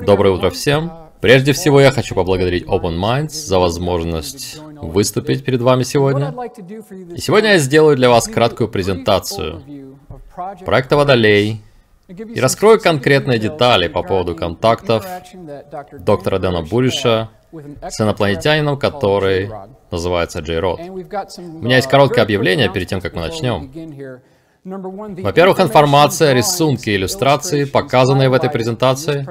Доброе утро всем. Прежде всего, я хочу поблагодарить Open Minds за возможность выступить перед вами сегодня. И сегодня я сделаю для вас краткую презентацию проекта Водолей и раскрою конкретные детали по поводу контактов доктора Дэна Буриша с инопланетянином, который называется Джей Род. У меня есть короткое объявление перед тем, как мы начнем. Во-первых, информация, рисунки, иллюстрации, показанные в этой презентации,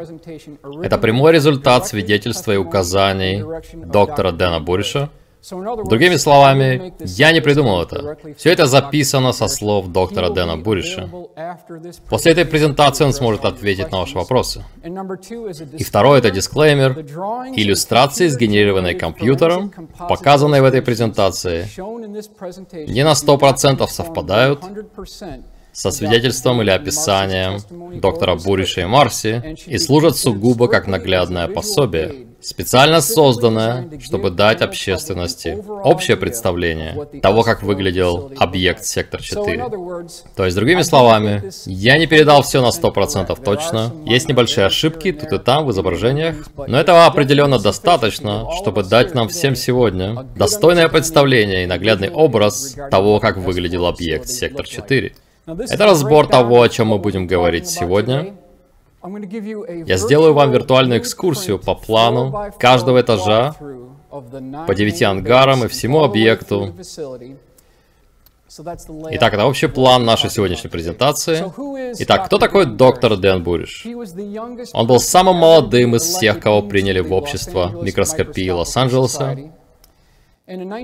это прямой результат свидетельства и указаний доктора Дэна Буриша, Другими словами, я не придумал это. Все это записано со слов доктора Дэна Буриша. После этой презентации он сможет ответить на ваши вопросы. И второе — это дисклеймер. Иллюстрации, сгенерированные компьютером, показанные в этой презентации, не на 100% совпадают со свидетельством или описанием доктора Буриша и Марси и служат сугубо как наглядное пособие, специально созданное, чтобы дать общественности общее представление того, как выглядел объект Сектор 4. То есть, другими словами, я не передал все на 100% точно, есть небольшие ошибки тут и там в изображениях, но этого определенно достаточно, чтобы дать нам всем сегодня достойное представление и наглядный образ того, как выглядел объект Сектор 4. Это разбор того, о чем мы будем говорить сегодня. Я сделаю вам виртуальную экскурсию по плану каждого этажа, по девяти ангарам и всему объекту. Итак, это общий план нашей сегодняшней презентации. Итак, кто такой доктор Дэн Буриш? Он был самым молодым из всех, кого приняли в общество микроскопии Лос-Анджелеса.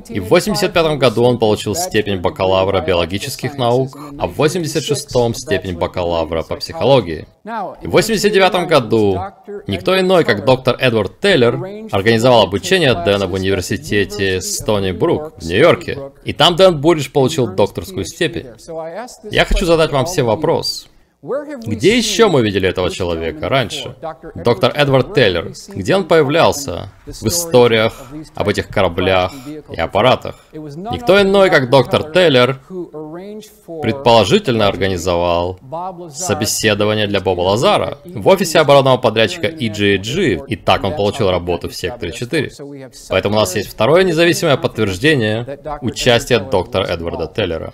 И в 85 году он получил степень бакалавра биологических наук, а в 86-м степень бакалавра по психологии. И в 89 году никто иной, как доктор Эдвард Тейлор, организовал обучение Дэна в университете Стони Брук в Нью-Йорке. И там Дэн Буриш получил докторскую степень. Я хочу задать вам все вопрос. Где еще мы видели этого человека раньше? Доктор Эдвард Тейлор. Где он появлялся? В историях об этих кораблях и аппаратах. Никто иной, как доктор Тейлор, предположительно организовал собеседование для Боба Лазара в офисе оборонного подрядчика EGG, и так он получил работу в секторе 4. Поэтому у нас есть второе независимое подтверждение участия доктора Эдварда Тейлора.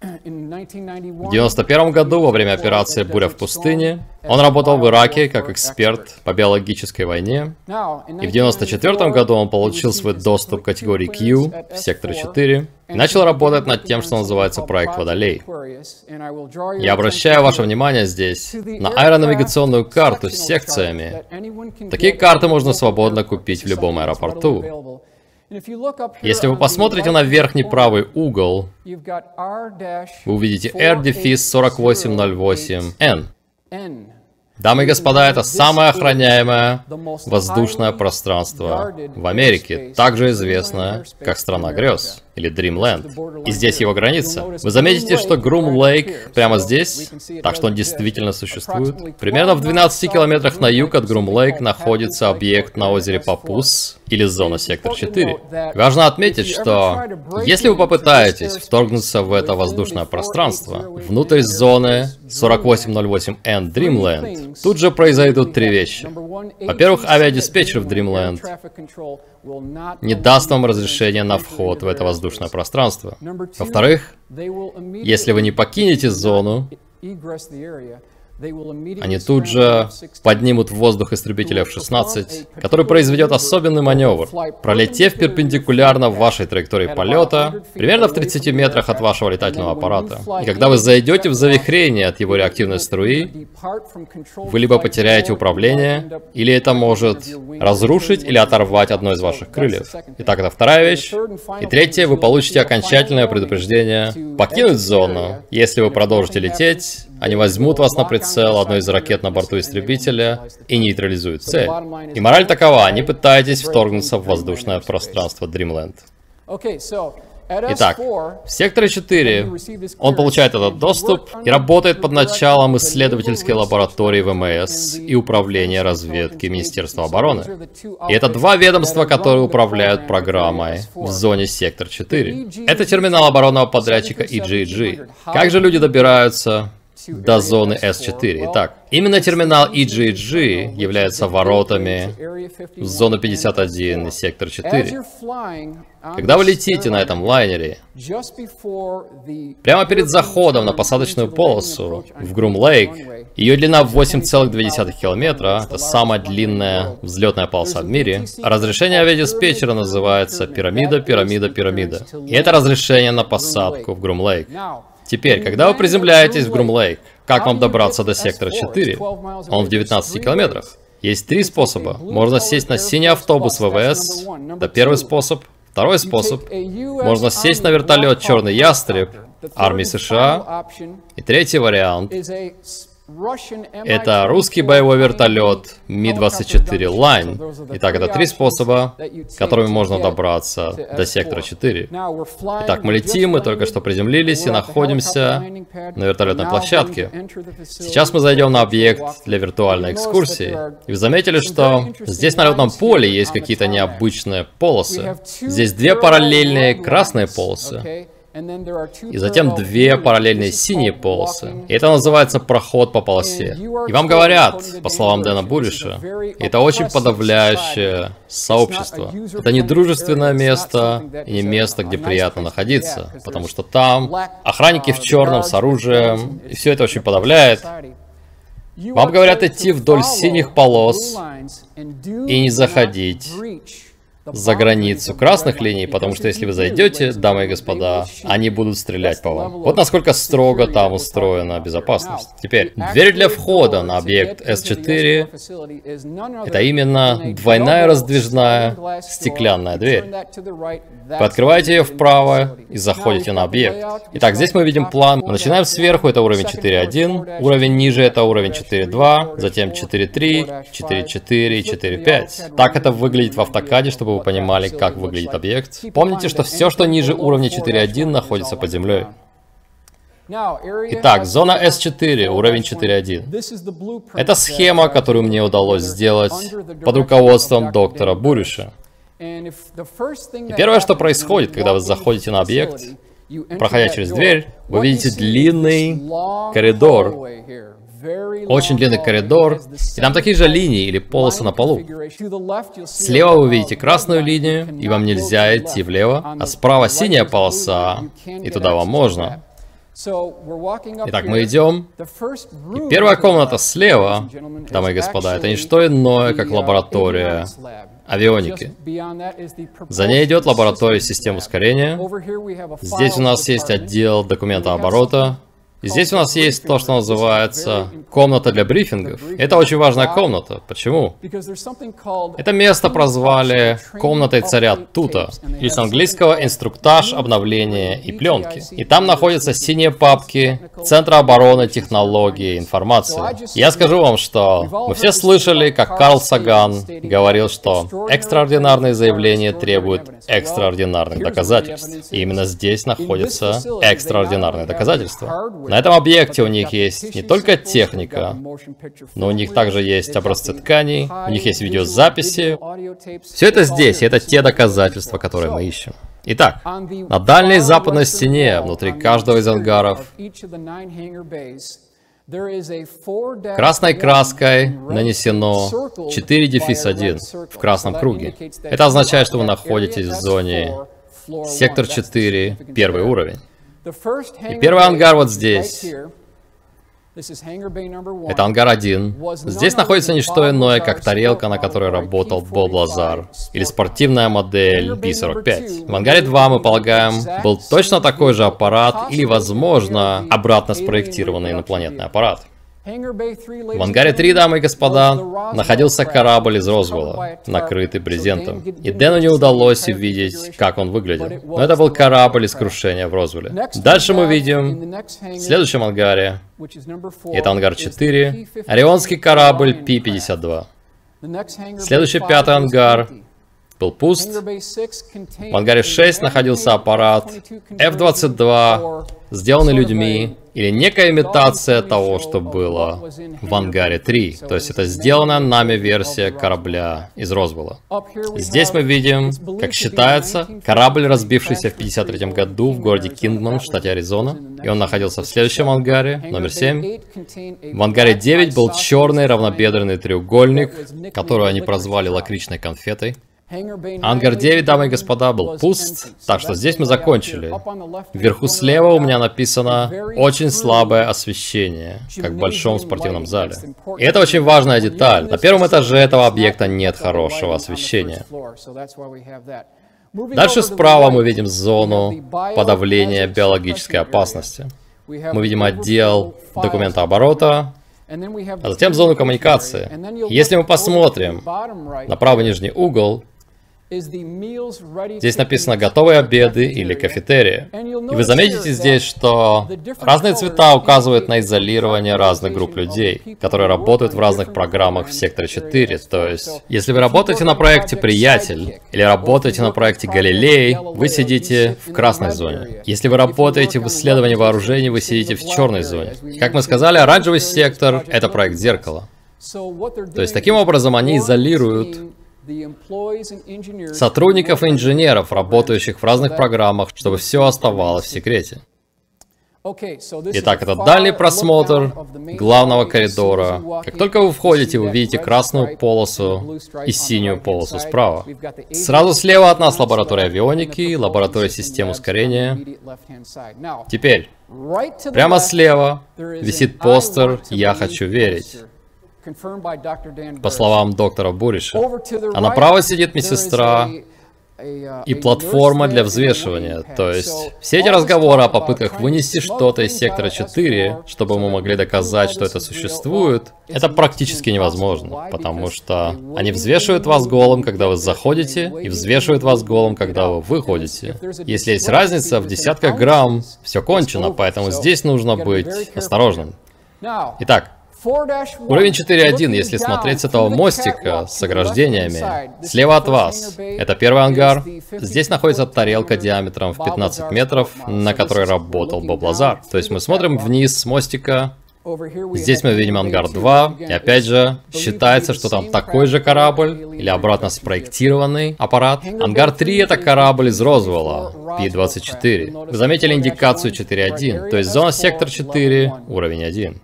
В 91 году, во время операции «Буря в пустыне», он работал в Ираке как эксперт по биологической войне. И в 94 году он получил свой доступ к категории Q в секторе 4 и начал работать над тем, что называется проект Водолей. Я обращаю ваше внимание здесь на аэронавигационную карту с секциями. Такие карты можно свободно купить в любом аэропорту. Если вы посмотрите на верхний правый угол, вы увидите R-4808N. Дамы и господа, это самое охраняемое воздушное пространство в Америке, также известное как страна грез или Dreamland. И здесь его граница. Вы заметите, что Грум Лейк прямо здесь, так что он действительно существует. Примерно в 12 километрах на юг от Грум Лейк находится объект на озере Папус или зона Сектор 4. Важно отметить, что если вы попытаетесь вторгнуться в это воздушное пространство, внутрь зоны 4808N Dreamland, тут же произойдут три вещи. Во-первых, авиадиспетчер в Dreamland не даст вам разрешения на вход в это воздушное пространство. Во-вторых, если вы не покинете зону, они тут же поднимут в воздух истребителя F-16, который произведет особенный маневр, пролетев перпендикулярно вашей траектории полета, примерно в 30 метрах от вашего летательного аппарата. И когда вы зайдете в завихрение от его реактивной струи, вы либо потеряете управление, или это может разрушить или оторвать одно из ваших крыльев. Итак, это вторая вещь. И третье, вы получите окончательное предупреждение покинуть зону, если вы продолжите лететь, они возьмут вас на прицел одной из ракет на борту истребителя и нейтрализуют цель. И мораль такова, не пытайтесь вторгнуться в воздушное пространство Dreamland. Итак, в секторе 4 он получает этот доступ и работает под началом исследовательской лаборатории ВМС и управления разведки Министерства обороны. И это два ведомства, которые управляют программой в зоне сектор 4. Это терминал оборонного подрядчика EGG. Как же люди добираются до зоны S4. Итак, именно терминал EGG является воротами в зону 51 и сектор 4. Когда вы летите на этом лайнере, прямо перед заходом на посадочную полосу в Грум-Лейк, ее длина 8,2 километра, это самая длинная взлетная полоса в мире, разрешение авиадиспетчера называется пирамида, пирамида, пирамида. И это разрешение на посадку в Грум-Лейк. Теперь, когда вы приземляетесь в Грум-Лейк, как вам добраться до сектора 4? Он в 19 километрах. Есть три способа. Можно сесть на синий автобус ВВС. Это первый способ. Второй способ. Можно сесть на вертолет «Черный ястреб» армии США. И третий вариант это русский боевой вертолет Ми-24 Line. Итак, это три способа, которыми можно добраться до сектора 4. Итак, мы летим, мы только что приземлились и находимся на вертолетной площадке. Сейчас мы зайдем на объект для виртуальной экскурсии. И вы заметили, что здесь на летном поле есть какие-то необычные полосы. Здесь две параллельные красные полосы. И затем две параллельные синие полосы. И это называется проход по полосе. И вам говорят, по словам Дэна Булиша, это очень подавляющее сообщество. Это не дружественное место и не место, где приятно находиться, потому что там охранники в черном с оружием, и все это очень подавляет. Вам говорят идти вдоль синих полос и не заходить за границу красных линий, потому что если вы зайдете, дамы и господа, они будут стрелять по вам. Вот насколько строго там устроена безопасность. Теперь, дверь для входа на объект S4 это именно двойная раздвижная стеклянная дверь. Вы открываете ее вправо и заходите на объект. Итак, здесь мы видим план. Мы начинаем сверху, это уровень 4.1, уровень ниже это уровень 4.2, затем 4.3, 4.4 и 4.5. Так это выглядит в автокаде, чтобы вы понимали, как выглядит объект. Помните, что все, что ниже уровня 4.1, находится под землей. Итак, зона S4, уровень 4.1. Это схема, которую мне удалось сделать под руководством доктора Буриша. И первое, что происходит, когда вы заходите на объект, проходя через дверь, вы видите длинный коридор, очень длинный коридор, и там такие же линии или полосы на полу. Слева вы видите красную линию, и вам нельзя идти влево, а справа синяя полоса, и туда вам можно. Итак, мы идем. И первая комната слева, дамы и господа, это не что иное, как лаборатория авионики. За ней идет лаборатория систем ускорения. Здесь у нас есть отдел документа оборота, здесь у нас есть то, что называется комната для брифингов. Это очень важная комната. Почему? Это место прозвали комнатой царя Тута. Из английского инструктаж, обновление и пленки. И там находятся синие папки Центра обороны, технологии, информации. Я скажу вам, что мы все слышали, как Карл Саган говорил, что экстраординарные заявления требуют экстраординарных доказательств. И именно здесь находятся экстраординарные доказательства. На этом объекте у них есть не только техника, но у них также есть образцы тканей, у них есть видеозаписи. Все это здесь, и это те доказательства, которые мы ищем. Итак, на дальней западной стене, внутри каждого из ангаров, Красной краской нанесено 4 дефис 1 в красном круге. Это означает, что вы находитесь в зоне сектор 4, первый уровень. И первый ангар вот здесь. Это ангар 1. Здесь находится не что иное, как тарелка, на которой работал Боб Лазар, или спортивная модель B-45. В ангаре 2, мы полагаем, был точно такой же аппарат, или, возможно, обратно спроектированный инопланетный аппарат. В ангаре 3, дамы и господа, находился корабль из Розвелла, накрытый брезентом. И Дэну не удалось увидеть, как он выглядел. Но это был корабль из крушения в Розвелле. Дальше мы видим в следующем ангаре, это ангар 4, орионский корабль P-52. Следующий пятый ангар был пуст. В ангаре 6 находился аппарат F-22 сделаны людьми, или некая имитация того, что было в ангаре 3. То есть это сделана нами версия корабля из Росвелла. Здесь мы видим, как считается, корабль, разбившийся в 53 году в городе Кингман в штате Аризона. И он находился в следующем ангаре, номер 7. В ангаре 9 был черный равнобедренный треугольник, который они прозвали лакричной конфетой. Ангар 9, дамы и господа, был пуст, так что здесь мы закончили. Вверху слева у меня написано «Очень слабое освещение», как в большом спортивном зале. И это очень важная деталь. На первом этаже этого объекта нет хорошего освещения. Дальше справа мы видим зону подавления биологической опасности. Мы видим отдел документооборота, а затем зону коммуникации. Если мы посмотрим на правый нижний угол, Здесь написано «готовые обеды» или «кафетерия». И вы заметите здесь, что разные цвета указывают на изолирование разных групп людей, которые работают в разных программах в секторе 4. То есть, если вы работаете на проекте «Приятель» или работаете на проекте «Галилей», вы сидите в красной зоне. Если вы работаете в исследовании вооружений, вы сидите в черной зоне. Как мы сказали, оранжевый сектор — это проект «Зеркало». То есть, таким образом, они изолируют сотрудников и инженеров, работающих в разных программах, чтобы все оставалось в секрете. Итак, это дальний просмотр главного коридора. Как только вы входите, вы видите красную полосу и синюю полосу справа. Сразу слева от нас лаборатория авионики, лаборатория систем ускорения. Теперь, прямо слева висит постер «Я хочу верить» по словам доктора Буриша. А направо сидит медсестра uh, и платформа для взвешивания. То есть, все эти разговоры о попытках вынести что-то из сектора 4, чтобы мы могли доказать, что это существует, это практически невозможно, потому что они взвешивают вас голым, когда вы заходите, и взвешивают вас голым, когда вы выходите. Если есть разница в десятках грамм, все кончено, поэтому здесь нужно быть осторожным. Итак, Уровень 4.1, если смотреть с этого мостика с ограждениями, слева от вас, это первый ангар. Здесь находится тарелка диаметром в 15 метров, на которой работал Боб Лазар. То есть мы смотрим вниз с мостика, Здесь мы видим ангар 2, и опять же, считается, что там такой же корабль, или обратно спроектированный аппарат. Ангар 3 это корабль из Розвелла, P-24. Вы заметили индикацию 4.1, то есть зона сектор 4, уровень 1.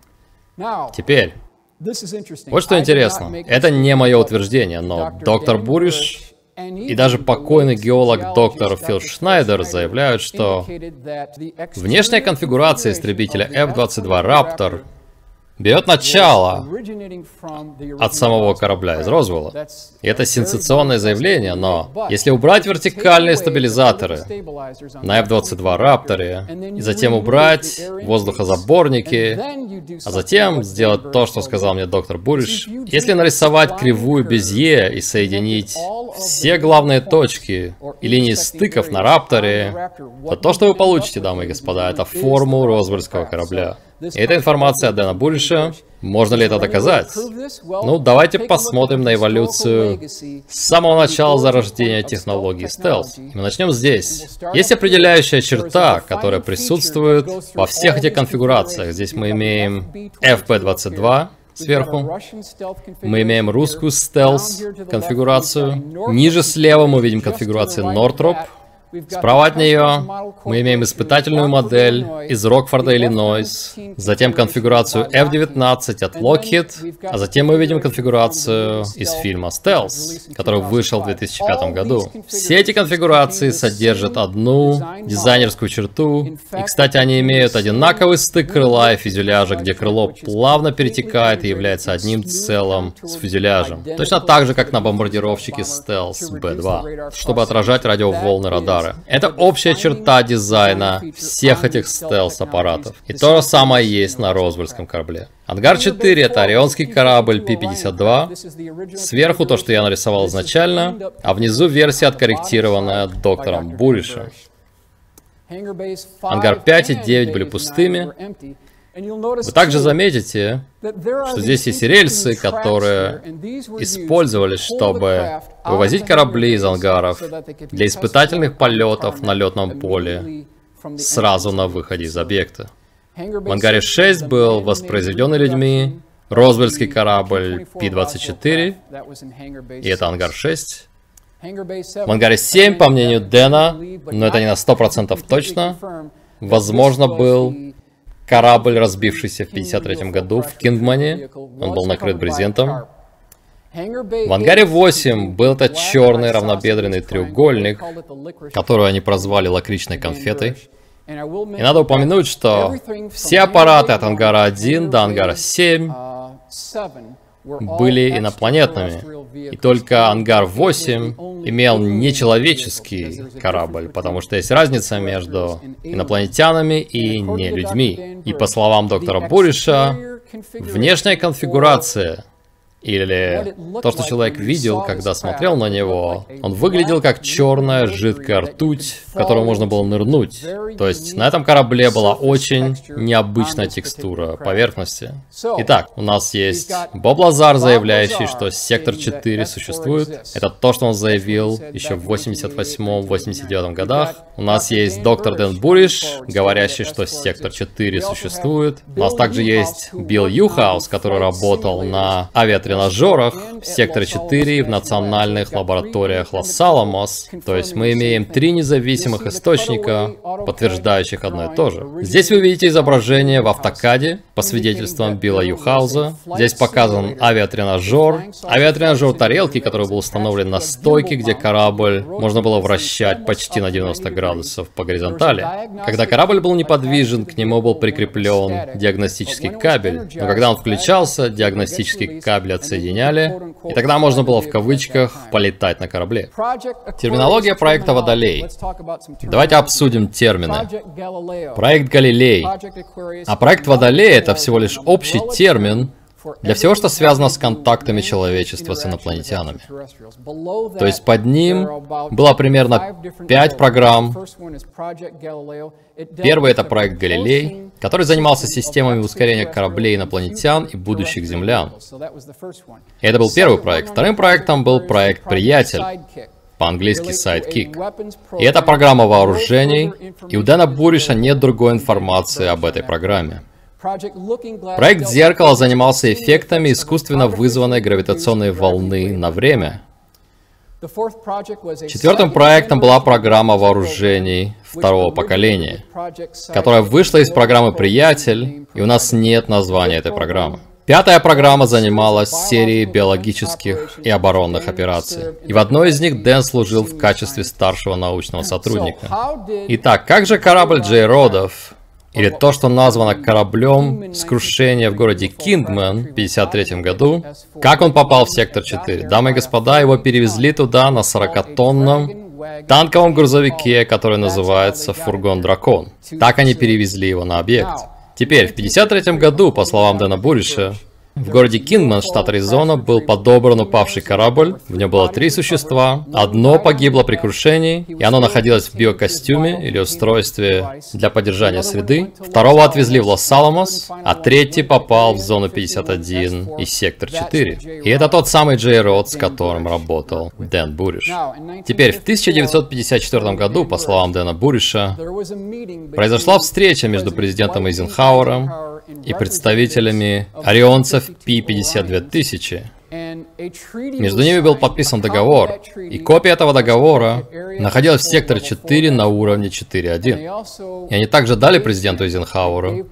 Теперь, вот что интересно. Это не мое утверждение, но доктор Буриш и даже покойный геолог доктор Фил Шнайдер заявляют, что внешняя конфигурация истребителя F-22 Raptor берет начало от самого корабля из Розвелла. И это сенсационное заявление, но если убрать вертикальные стабилизаторы на F-22 Рапторе, и затем убрать воздухозаборники, а затем сделать то, что сказал мне доктор Буриш, если нарисовать кривую Безье и соединить все главные точки и линии стыков на Рапторе, то то, что вы получите, дамы и господа, это форму Розвельского корабля. Эта информация Дэна Буллиша. Можно ли это доказать? Ну, давайте посмотрим на эволюцию с самого начала зарождения технологии стелс. мы начнем здесь. Есть определяющая черта, которая присутствует во всех этих конфигурациях. Здесь мы имеем FP22, сверху. Мы имеем русскую стелс конфигурацию. Ниже слева мы видим конфигурацию Northrop. Справа от нее мы имеем испытательную модель из Рокфорда, Иллинойс, затем конфигурацию F-19 от Lockheed, а затем мы видим конфигурацию из фильма Stealth, который вышел в 2005 году. Все эти конфигурации содержат одну дизайнерскую черту, и, кстати, они имеют одинаковый стык крыла и фюзеляжа, где крыло плавно перетекает и является одним целым с фюзеляжем. Точно так же, как на бомбардировщике Stealth B-2, чтобы отражать радиоволны радара радары. Это общая черта дизайна всех этих стелс-аппаратов. И то же самое есть на Розвельском корабле. Ангар 4 это орионский корабль P-52. Сверху то, что я нарисовал изначально, а внизу версия откорректированная доктором Буришем. Ангар 5 и 9 были пустыми, вы также заметите, что здесь есть рельсы, которые использовались, чтобы вывозить корабли из ангаров для испытательных полетов на летном поле сразу на выходе из объекта. В ангаре 6 был воспроизведенный людьми Розвельский корабль Пи-24, и это ангар 6. В ангаре 7, по мнению Дэна, но это не на 100% точно, возможно, был корабль, разбившийся в 53 году в Кингмане. Он был накрыт брезентом. В ангаре 8 был этот черный равнобедренный треугольник, который они прозвали лакричной конфетой. И надо упомянуть, что все аппараты от ангара 1 до ангара 7 были инопланетными. И только ангар 8 имел нечеловеческий корабль, потому что есть разница между инопланетянами и не людьми. И по словам доктора Буриша, внешняя конфигурация или то, что человек видел, когда смотрел на него, он выглядел как черная жидкая ртуть, в которую можно было нырнуть. То есть на этом корабле была очень необычная текстура поверхности. Итак, у нас есть Боб Лазар, заявляющий, что Сектор 4 существует. Это то, что он заявил еще в 88-89 годах. У нас есть доктор Дэн Буриш, говорящий, что Сектор 4 существует. У нас также есть Билл Юхаус, который работал на авиатренажере тренажерах в секторе 4 и в национальных лабораториях Лос-Аламос. То есть мы имеем три независимых источника, подтверждающих одно и то же. Здесь вы видите изображение в автокаде по свидетельствам Билла Юхауза. Здесь показан авиатренажер, авиатренажер тарелки, который был установлен на стойке, где корабль можно было вращать почти на 90 градусов по горизонтали. Когда корабль был неподвижен, к нему был прикреплен диагностический кабель. Но когда он включался, диагностический кабель отсоединяли, и тогда можно было в кавычках полетать на корабле. Терминология проекта Водолей. Давайте обсудим термины. Проект Галилей. А проект Водолей это всего лишь общий термин, для всего, что связано с контактами человечества с инопланетянами. То есть под ним было примерно пять программ. Первый это проект Галилей, который занимался системами ускорения кораблей инопланетян и будущих землян. И это был первый проект. Вторым проектом был проект Приятель, по-английски Sidekick. И это программа вооружений, и у Дэна Буриша нет другой информации об этой программе. Проект «Зеркало» занимался эффектами искусственно вызванной гравитационной волны на время. Четвертым проектом была программа вооружений второго поколения, которая вышла из программы «Приятель», и у нас нет названия этой программы. Пятая программа занималась серией биологических и оборонных операций. И в одной из них Дэн служил в качестве старшего научного сотрудника. Итак, как же корабль Джей Родов или то, что названо кораблем с в городе Кингмен в 1953 году. Как он попал в сектор 4? Дамы и господа, его перевезли туда на 40-тонном танковом грузовике, который называется «Фургон Дракон». Так они перевезли его на объект. Теперь, в 1953 году, по словам Дэна Буриша, в городе Кингман, штат Аризона, был подобран упавший корабль. В нем было три существа. Одно погибло при крушении, и оно находилось в биокостюме или устройстве для поддержания среды. Второго отвезли в Лос-Аламос, а третий попал в зону 51 и сектор 4. И это тот самый Джей Род, с которым работал Дэн Буриш. Теперь, в 1954 году, по словам Дэна Буриша, произошла встреча между президентом Эйзенхауэром и представителями орионцев Пи-52 Между ними был подписан договор, и копия этого договора находилась в секторе 4 на уровне 4.1. И они также дали президенту Эйзенхауэру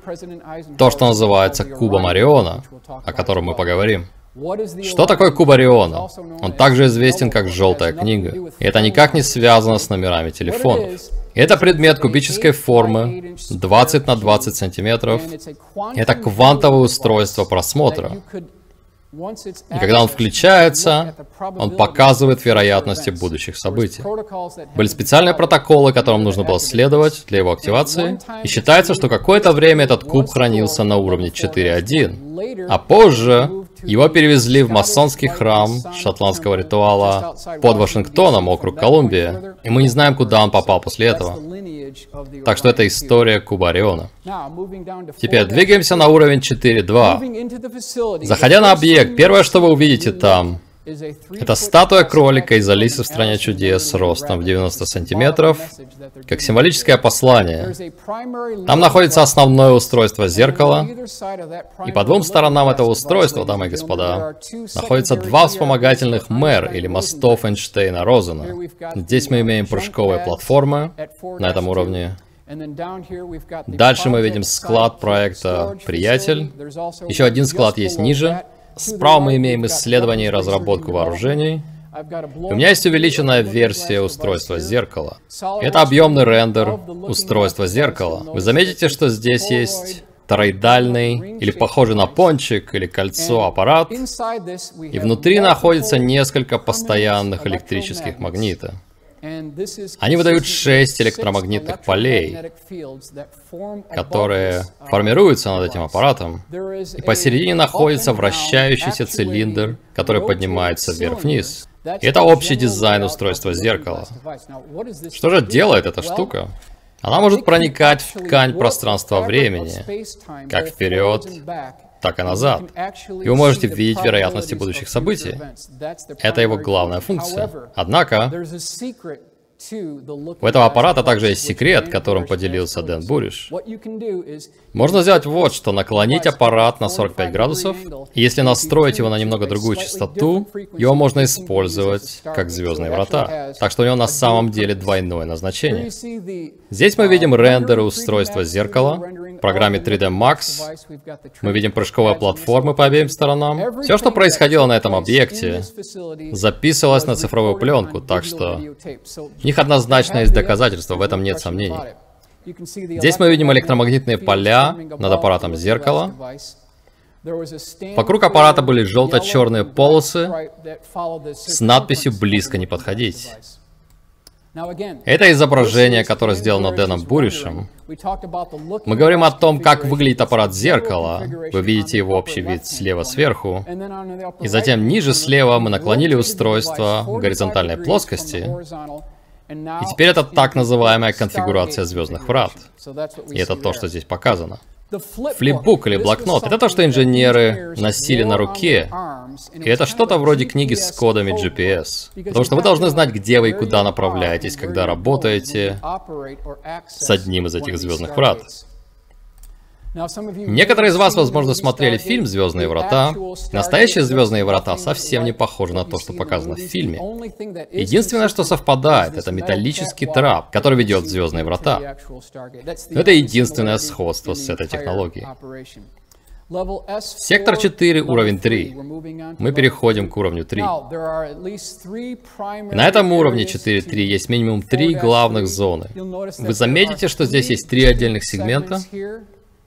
то, что называется кубом Ориона, о котором мы поговорим. Что такое куб Ориона? Он также известен как «желтая книга», и это никак не связано с номерами телефонов. Это предмет кубической формы, 20 на 20 сантиметров. Это квантовое устройство просмотра. И когда он включается, он показывает вероятности будущих событий. Были специальные протоколы, которым нужно было следовать для его активации, и считается, что какое-то время этот куб хранился на уровне 4.1, а позже его перевезли в масонский храм шотландского ритуала под Вашингтоном, округ Колумбия, и мы не знаем, куда он попал после этого. Так что это история Куба Ориона. Теперь двигаемся на уровень 4.2. Заходя на объект, первое, что вы увидите там, Это статуя кролика из Алисы в стране чудес ростом в 90 сантиметров, как символическое послание. Там находится основное устройство зеркала, и по двум сторонам этого устройства, дамы и господа, находятся два вспомогательных мэр или мостов Эйнштейна-Розена. Здесь мы имеем прыжковые платформы на этом уровне, Дальше мы видим склад проекта «Приятель». Еще один склад есть ниже. Справа мы имеем исследование и разработку вооружений. У меня есть увеличенная версия устройства зеркала. Это объемный рендер устройства зеркала. Вы заметите, что здесь есть тороидальный, или похожий на пончик, или кольцо аппарат, и внутри находится несколько постоянных электрических магнитов. Они выдают шесть электромагнитных полей, которые формируются над этим аппаратом, и посередине находится вращающийся цилиндр, который поднимается вверх-вниз. И это общий дизайн устройства зеркала. Что же делает эта штука? Она может проникать в ткань пространства-времени, как вперед, так и назад. И вы можете видеть вероятности будущих событий. Это его главная функция. Однако, у этого аппарата также есть секрет, которым поделился Дэн Буриш. Можно сделать вот что, наклонить аппарат на 45 градусов, и если настроить его на немного другую частоту, его можно использовать как звездные врата. Так что у него на самом деле двойное назначение. Здесь мы видим рендеры устройства зеркала, в программе 3D Max мы видим прыжковые платформы по обеим сторонам. Все, что происходило на этом объекте, записывалось на цифровую пленку, так что у них однозначно есть доказательства, в этом нет сомнений. Здесь мы видим электромагнитные поля над аппаратом зеркала. Вокруг аппарата были желто-черные полосы с надписью «Близко не подходить». Это изображение, которое сделано Дэном Буришем. Мы говорим о том, как выглядит аппарат зеркала. Вы видите его общий вид слева сверху. И затем ниже слева мы наклонили устройство в горизонтальной плоскости. И теперь это так называемая конфигурация звездных врат. И это то, что здесь показано. Флипбук или блокнот — это то, что инженеры носили на руке. И это что-то вроде книги с кодами GPS. Потому что вы должны знать, где вы и куда направляетесь, когда работаете с одним из этих звездных врат. Некоторые из вас, возможно, смотрели фильм «Звездные врата». Настоящие «Звездные врата» совсем не похожи на то, что показано в фильме. Единственное, что совпадает, это металлический трап, который ведет в «Звездные врата». Это единственное сходство с этой технологией. Сектор 4, уровень 3. Мы переходим к уровню 3. на этом уровне 4.3 есть минимум три главных зоны. Вы заметите, что здесь есть три отдельных сегмента?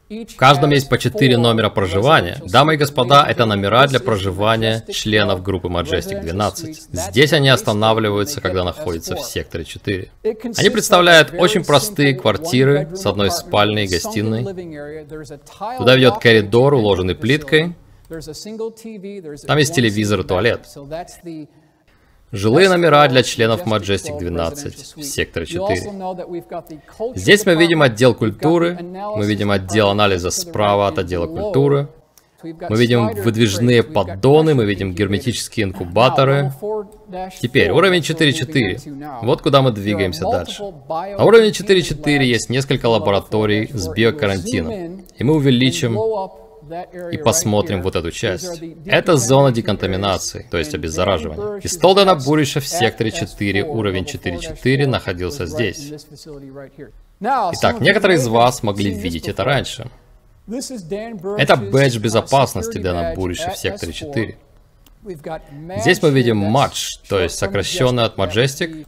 В каждом есть по 4 номера проживания. Дамы и господа, это номера для проживания членов группы Majestic 12. Здесь они останавливаются, когда находятся в секторе 4. Они представляют очень простые квартиры с одной спальней и гостиной. Туда ведет коридор, уложенный плиткой. Там есть телевизор и туалет. Жилые номера для членов Majestic 12 в секторе 4. Здесь мы видим отдел культуры, мы видим отдел анализа справа от отдела культуры, мы видим выдвижные поддоны, мы видим герметические инкубаторы. Теперь, уровень 4.4. Вот куда мы двигаемся дальше. На уровне 4.4 есть несколько лабораторий с биокарантином. И мы увеличим и посмотрим вот эту часть. Это зона деконтаминации, то есть обеззараживания. И Столдена Буриша в секторе 4, уровень 4.4, находился здесь. Итак, некоторые из вас могли видеть это раньше. Это бэдж безопасности Дэна Буриша в секторе 4. Здесь мы видим матч, то есть сокращенный от Majestic,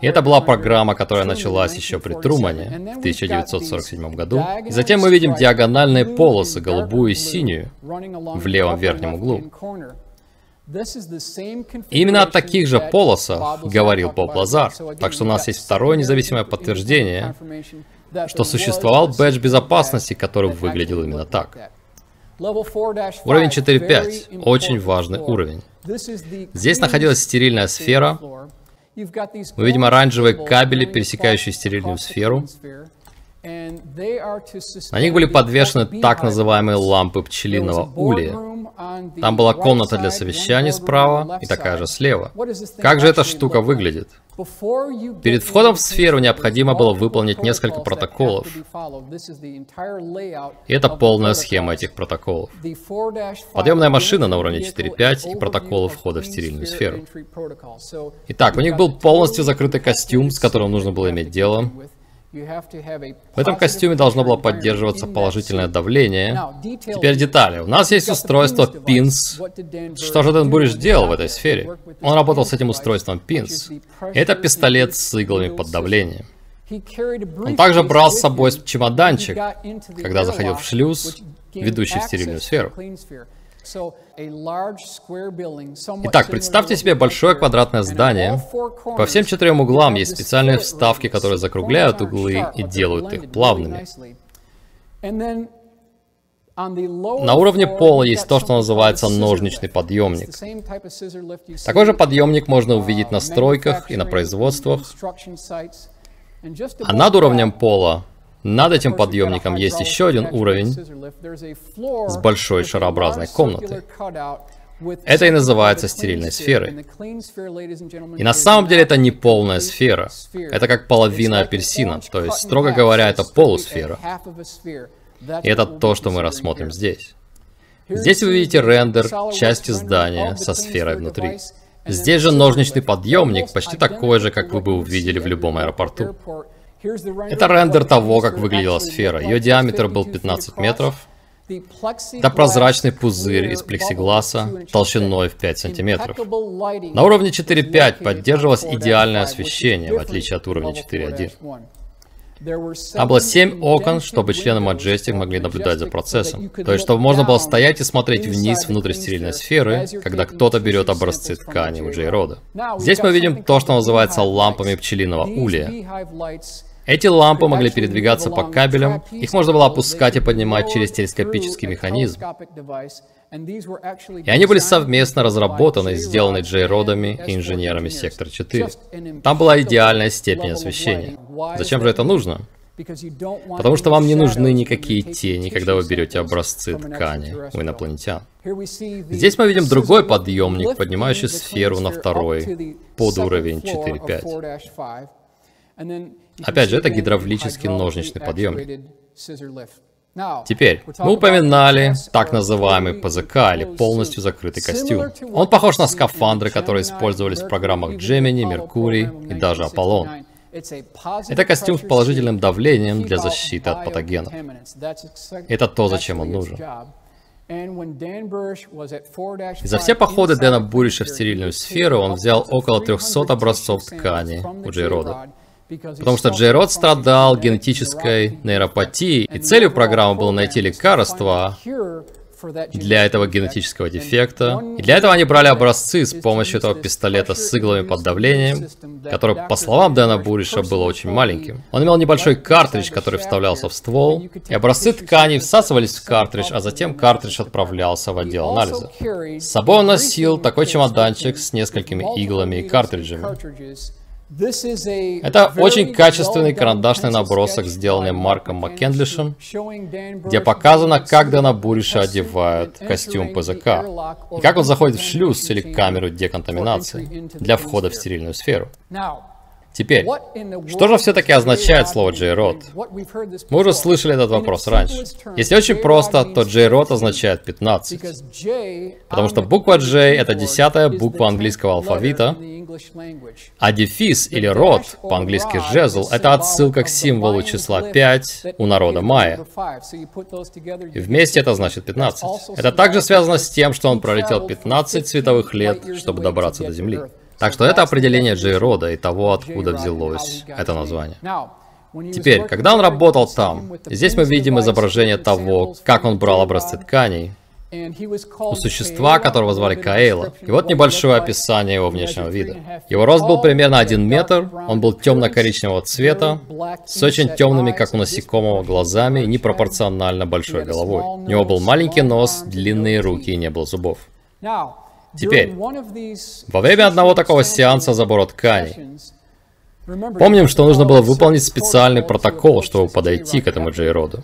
и это была программа, которая началась еще при Трумане в 1947 году. И затем мы видим диагональные полосы, голубую и синюю, в левом верхнем углу. Именно о таких же полосах говорил Боб Лазар. Так что у нас есть второе независимое подтверждение, что существовал бэдж безопасности, который выглядел именно так. Уровень 4.5 – очень важный уровень. Здесь находилась стерильная сфера, мы видим оранжевые кабели, пересекающие стерильную сферу. На них были подвешены так называемые лампы пчелиного улья. Там была комната для совещаний справа и такая же слева. Как же эта штука выглядит? Перед входом в сферу необходимо было выполнить несколько протоколов. И это полная схема этих протоколов. Подъемная машина на уровне 4.5 и протоколы входа в стерильную сферу. Итак, у них был полностью закрытый костюм, с которым нужно было иметь дело. В этом костюме должно было поддерживаться положительное давление. Теперь детали. У нас есть устройство PINS. Что же Дэн Буриш делал в этой сфере? Он работал с этим устройством PINS. Это пистолет с иглами под давлением. Он также брал с собой чемоданчик, когда заходил в шлюз, ведущий в стерильную сферу. Итак, представьте себе большое квадратное здание. По всем четырем углам есть специальные вставки, которые закругляют углы и делают их плавными. На уровне пола есть то, что называется ножничный подъемник. Такой же подъемник можно увидеть на стройках и на производствах. А над уровнем пола над этим подъемником есть еще один уровень с большой шарообразной комнатой. Это и называется стерильной сферой. И на самом деле это не полная сфера. Это как половина апельсина, то есть, строго говоря, это полусфера. И это то, что мы рассмотрим здесь. Здесь вы видите рендер части здания со сферой внутри. Здесь же ножничный подъемник, почти такой же, как вы бы увидели в любом аэропорту. Это рендер того, как выглядела сфера. Ее диаметр был 15 метров. Это прозрачный пузырь из плексигласа толщиной в 5 сантиметров. На уровне 4.5 поддерживалось идеальное освещение, в отличие от уровня 4.1. Там было 7 окон, чтобы члены Majestic могли наблюдать за процессом. То есть, чтобы можно было стоять и смотреть вниз внутрь стерильной сферы, когда кто-то берет образцы ткани у Джейрода. Здесь мы видим то, что называется лампами пчелиного улья. Эти лампы могли передвигаться по кабелям, их можно было опускать и поднимать через телескопический механизм. И они были совместно разработаны, сделаны Джей Родами и инженерами Сектор 4. Там была идеальная степень освещения. Зачем же это нужно? Потому что вам не нужны никакие тени, когда вы берете образцы ткани у инопланетян. Здесь мы видим другой подъемник, поднимающий сферу на второй, под уровень 4.5. Опять же, это гидравлический ножничный подъемник. Теперь, мы упоминали так называемый ПЗК, или полностью закрытый костюм. Он похож на скафандры, которые использовались в программах Gemini, Меркурий и даже Аполлон. Это костюм с положительным давлением для защиты от патогенов. Это то, зачем он нужен. За все походы Дэна Буриша в стерильную сферу он взял около 300 образцов ткани у Джейрода. Потому что Джей Род страдал генетической нейропатией, и целью программы было найти лекарство для этого генетического дефекта. И для этого они брали образцы с помощью этого пистолета с иглами под давлением, который, по словам Дэна Буриша, был очень маленьким. Он имел небольшой картридж, который вставлялся в ствол, и образцы тканей всасывались в картридж, а затем картридж отправлялся в отдел анализа. С собой он носил такой чемоданчик с несколькими иглами и картриджами. Это очень качественный карандашный набросок, сделанный Марком Маккендлишем, где показано, как Дэна Буриша одевают костюм ПЗК, и как он заходит в шлюз или камеру деконтаминации для входа в стерильную сферу. Теперь, что же все-таки означает слово J-Rod? Мы уже слышали этот вопрос раньше. Если очень просто, то J-Rod означает 15. Потому что буква J это десятая буква английского алфавита, а дефис или род, по-английски жезл, это отсылка к символу числа 5 у народа майя. И вместе это значит 15. Это также связано с тем, что он пролетел 15 световых лет, чтобы добраться до Земли. Так что это определение Джей Рода и того, откуда взялось это название. Теперь, когда он работал там, здесь мы видим изображение того, как он брал образцы тканей, у существа, которого звали Каэла. И вот небольшое описание его внешнего вида. Его рост был примерно 1 метр, он был темно-коричневого цвета, с очень темными, как у насекомого, глазами и непропорционально большой головой. У него был маленький нос, длинные руки и не было зубов. Теперь, во время одного такого сеанса забора тканей, Помним, что нужно было выполнить специальный протокол, чтобы подойти к этому Джейроду.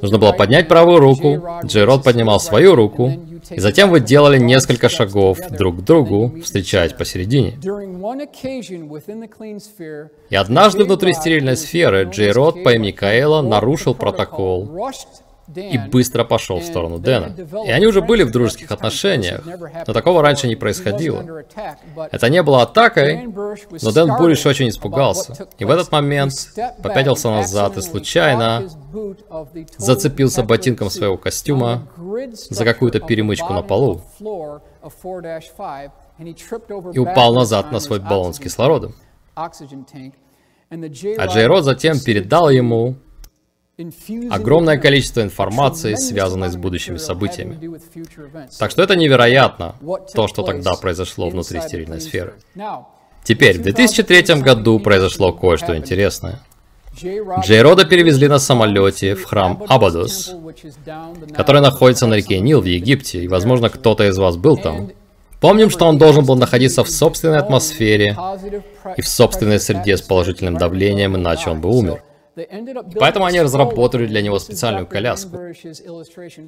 Нужно было поднять правую руку, Джейрод поднимал свою руку, и затем вы делали несколько шагов друг к другу, встречаясь посередине. И однажды внутри стерильной сферы Джейрод по имени Каэла нарушил протокол и быстро пошел в сторону Дэна. И они уже были в дружеских отношениях, но такого раньше не происходило. Это не было атакой, но Дэн Буриш очень испугался. И в этот момент попятился назад и случайно зацепился ботинком своего костюма за какую-то перемычку на полу и упал назад на свой баллон с кислородом. А Джейрод затем передал ему огромное количество информации, связанной с будущими событиями. Так что это невероятно, то, что тогда произошло внутри стерильной сферы. Теперь, в 2003 году произошло кое-что интересное. Джей Рода перевезли на самолете в храм Абадос, который находится на реке Нил в Египте, и, возможно, кто-то из вас был там. Помним, что он должен был находиться в собственной атмосфере и в собственной среде с положительным давлением, иначе он бы умер. Поэтому они разработали для него специальную коляску.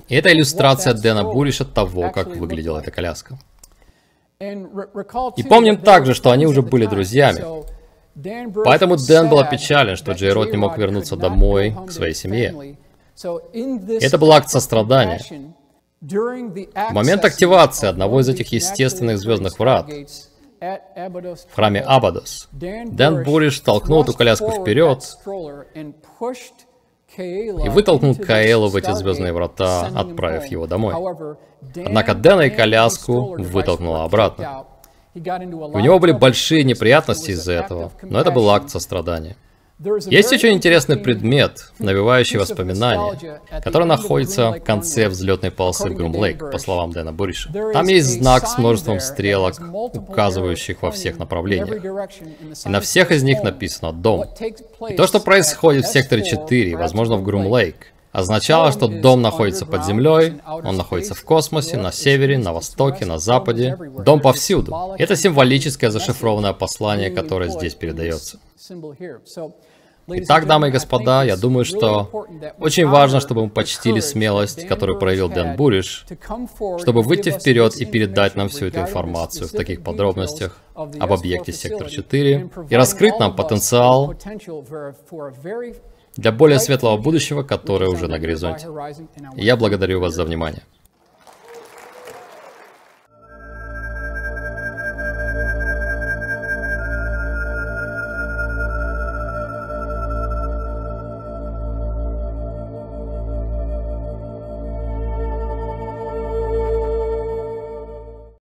И это иллюстрация Дэна Буриша того, как выглядела эта коляска. И помним также, что они уже были друзьями. Поэтому Дэн был опечален, что Джей Рот не мог вернуться домой к своей семье. Это был акт сострадания. В момент активации одного из этих естественных звездных врат, в храме Абадос. Дэн Буриш толкнул эту коляску вперед и вытолкнул Каэлу в эти звездные врата, отправив его домой. Однако Дэна и коляску вытолкнуло обратно. У него были большие неприятности из-за этого, но это был акт сострадания. Есть очень интересный предмет, навевающий воспоминания, который находится в конце взлетной полосы Грум-Лейк, по словам Дэна Буриша. Там есть знак с множеством стрелок, указывающих во всех направлениях. И на всех из них написано «Дом». И то, что происходит в секторе 4, возможно, в Грум-Лейк, означало, что дом находится под землей, он находится в космосе, на севере, на востоке, на западе. Дом повсюду. Это символическое зашифрованное послание, которое здесь передается. Итак, дамы и господа, я думаю, что очень важно, чтобы мы почтили смелость, которую проявил Дэн Буриш, чтобы выйти вперед и передать нам всю эту информацию в таких подробностях об объекте Сектор 4 и раскрыть нам потенциал для более светлого будущего, которое уже на горизонте. И я благодарю вас за внимание.